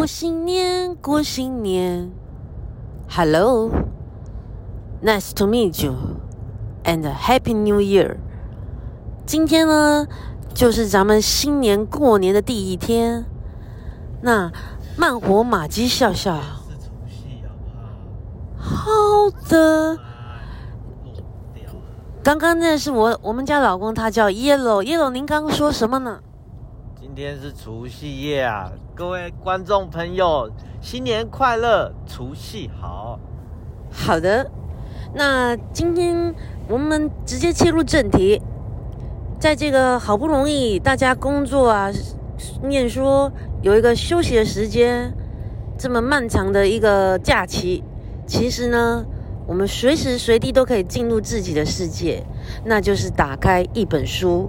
过新年，过新年。Hello，nice to meet you，and happy New Year。今天呢，就是咱们新年过年的第一天。那慢活马鸡笑笑。好的。刚刚那是我我们家老公，他叫 Yellow，Yellow，您刚刚说什么呢？今天是除夕夜啊，各位观众朋友，新年快乐，除夕好。好的，那今天我们直接切入正题，在这个好不容易大家工作啊、念书有一个休息的时间，这么漫长的一个假期，其实呢。我们随时随地都可以进入自己的世界，那就是打开一本书。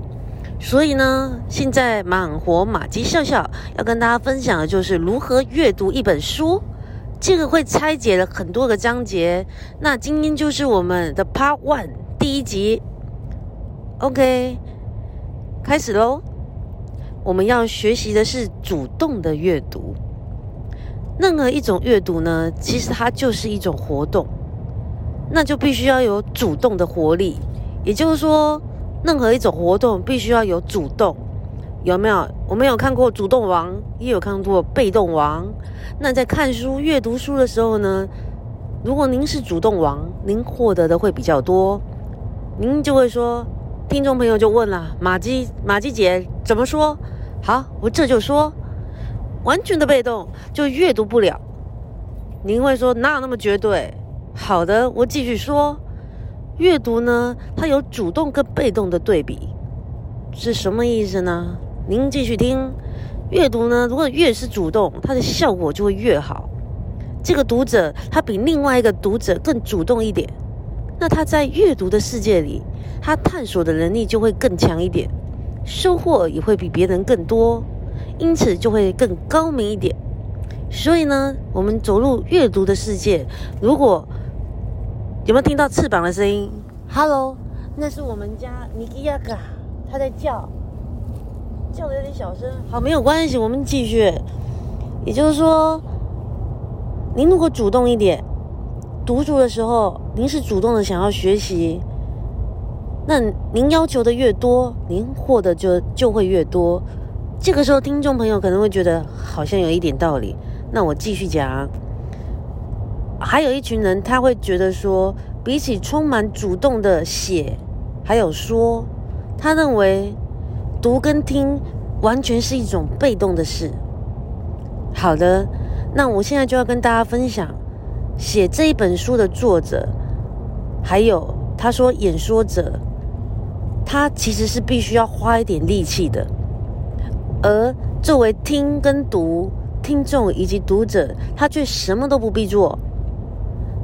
所以呢，现在满活马吉笑笑要跟大家分享的就是如何阅读一本书。这个会拆解了很多个章节。那今天就是我们的 Part One 第一集。OK，开始喽。我们要学习的是主动的阅读。任何一种阅读呢，其实它就是一种活动。那就必须要有主动的活力，也就是说，任何一种活动必须要有主动，有没有？我们有看过主动王，也有看过被动王。那在看书、阅读书的时候呢，如果您是主动王，您获得的会比较多。您就会说，听众朋友就问了：马姬，马姬姐怎么说？好，我这就说，完全的被动就阅读不了。您会说哪有那么绝对？好的，我继续说，阅读呢，它有主动跟被动的对比，是什么意思呢？您继续听，阅读呢，如果越是主动，它的效果就会越好。这个读者他比另外一个读者更主动一点，那他在阅读的世界里，他探索的能力就会更强一点，收获也会比别人更多，因此就会更高明一点。所以呢，我们走入阅读的世界，如果有没有听到翅膀的声音？Hello，那是我们家尼基亚嘎，它在叫，叫的有点小声。好，没有关系，我们继续。也就是说，您如果主动一点，读书的时候，您是主动的想要学习，那您要求的越多，您获得就就会越多。这个时候，听众朋友可能会觉得好像有一点道理。那我继续讲。还有一群人，他会觉得说，比起充满主动的写，还有说，他认为读跟听完全是一种被动的事。好的，那我现在就要跟大家分享，写这一本书的作者，还有他说演说者，他其实是必须要花一点力气的，而作为听跟读听众以及读者，他却什么都不必做。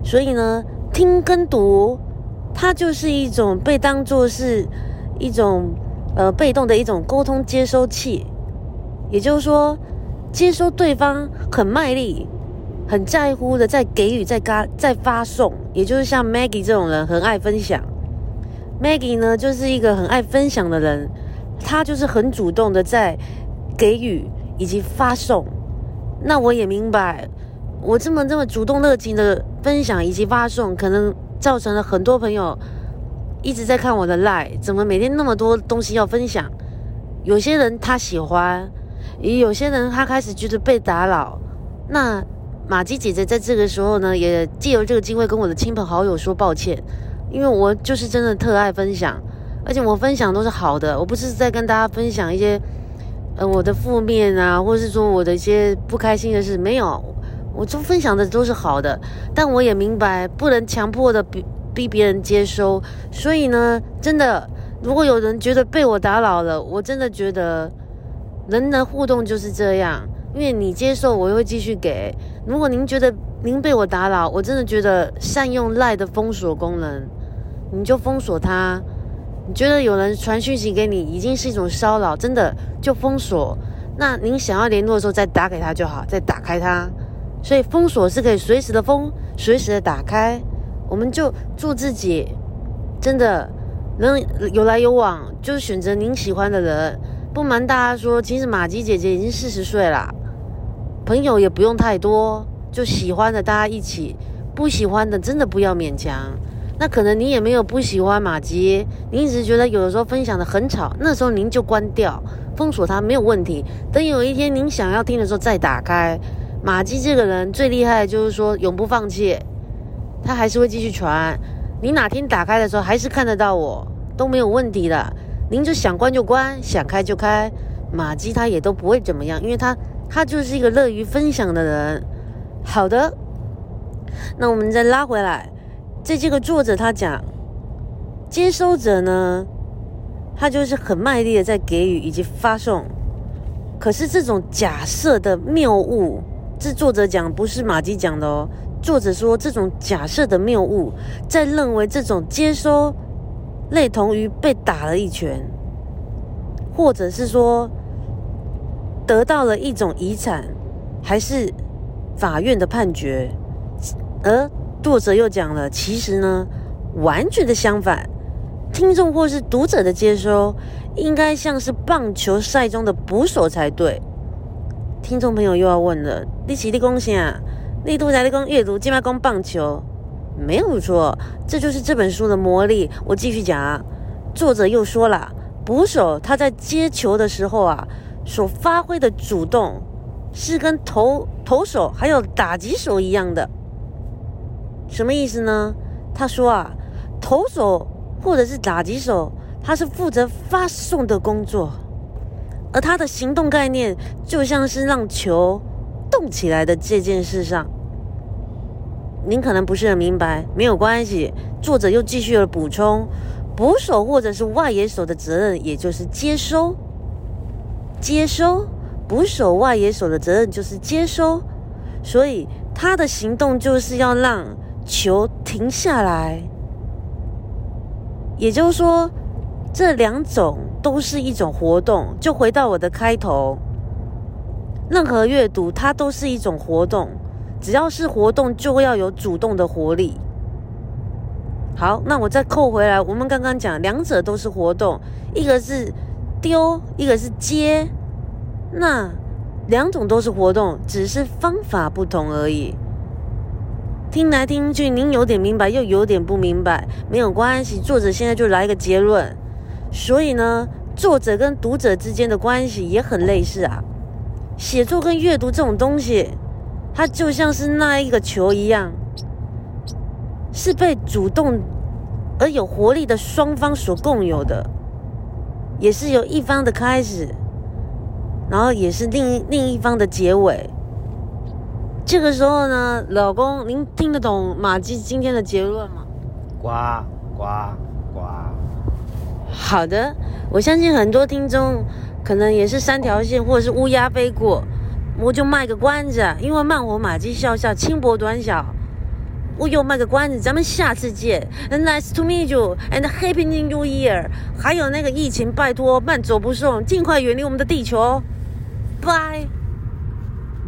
所以呢，听跟读，它就是一种被当作是一种呃被动的一种沟通接收器，也就是说，接收对方很卖力、很在乎的在给予、在发、在发送，也就是像 Maggie 这种人很爱分享。Maggie 呢，就是一个很爱分享的人，他就是很主动的在给予以及发送。那我也明白。我这么这么主动热情的分享以及发送，可能造成了很多朋友一直在看我的 live，怎么每天那么多东西要分享？有些人他喜欢，也有些人他开始觉得被打扰。那马姬姐姐在这个时候呢，也借由这个机会跟我的亲朋好友说抱歉，因为我就是真的特爱分享，而且我分享都是好的，我不是在跟大家分享一些呃我的负面啊，或者是说我的一些不开心的事，没有。我就分享的都是好的，但我也明白不能强迫的逼逼别人接收，所以呢，真的，如果有人觉得被我打扰了，我真的觉得人的互动就是这样，因为你接受，我会继续给。如果您觉得您被我打扰，我真的觉得善用赖的封锁功能，你就封锁它。你觉得有人传讯息给你已经是一种骚扰，真的就封锁。那您想要联络的时候再打给他就好，再打开它。所以封锁是可以随时的封，随时的打开。我们就做自己，真的能有来有往，就是选择您喜欢的人。不瞒大家说，其实马吉姐姐已经四十岁了，朋友也不用太多，就喜欢的大家一起，不喜欢的真的不要勉强。那可能你也没有不喜欢马吉，你一直觉得有的时候分享的很吵，那时候您就关掉，封锁它没有问题。等有一天您想要听的时候再打开。马基这个人最厉害的就是说永不放弃，他还是会继续传。你哪天打开的时候还是看得到我，都没有问题的。您就想关就关，想开就开，马基他也都不会怎么样，因为他他就是一个乐于分享的人。好的，那我们再拉回来。在这个作者他讲，接收者呢，他就是很卖力的在给予以及发送。可是这种假设的谬误，这作者讲不是马基讲的哦。作者说这种假设的谬误，在认为这种接收，类同于被打了一拳，或者是说得到了一种遗产，还是法院的判决，而。作者又讲了，其实呢，完全的相反，听众或是读者的接收，应该像是棒球赛中的捕手才对。听众朋友又要问了，你起立恭喜啊，力度才立功阅读，今麦功棒球，没有错，这就是这本书的魔力。我继续讲啊，作者又说了，捕手他在接球的时候啊，所发挥的主动，是跟投投手还有打击手一样的。什么意思呢？他说啊，投手或者是打击手，他是负责发送的工作，而他的行动概念就像是让球动起来的这件事上。您可能不是很明白，没有关系。作者又继续了补充：捕手或者是外野手的责任，也就是接收、接收。捕手、外野手的责任就是接收，所以他的行动就是要让。球停下来，也就是说，这两种都是一种活动。就回到我的开头，任何阅读它都是一种活动，只要是活动，就会要有主动的活力。好，那我再扣回来，我们刚刚讲两者都是活动，一个是丢，一个是接，那两种都是活动，只是方法不同而已。听来听去，您有点明白，又有点不明白，没有关系。作者现在就来一个结论。所以呢，作者跟读者之间的关系也很类似啊。写作跟阅读这种东西，它就像是那一个球一样，是被主动而有活力的双方所共有的，也是由一方的开始，然后也是另另一方的结尾。这个时候呢，老公，您听得懂马季今天的结论吗？呱呱呱！好的，我相信很多听众可能也是三条线或者是乌鸦飞过，我就卖个关子，因为慢活马基笑笑轻薄短小，我又卖个关子，咱们下次见，Nice to meet you and Happy New Year！还有那个疫情，拜托慢走不送，尽快远离我们的地球，拜。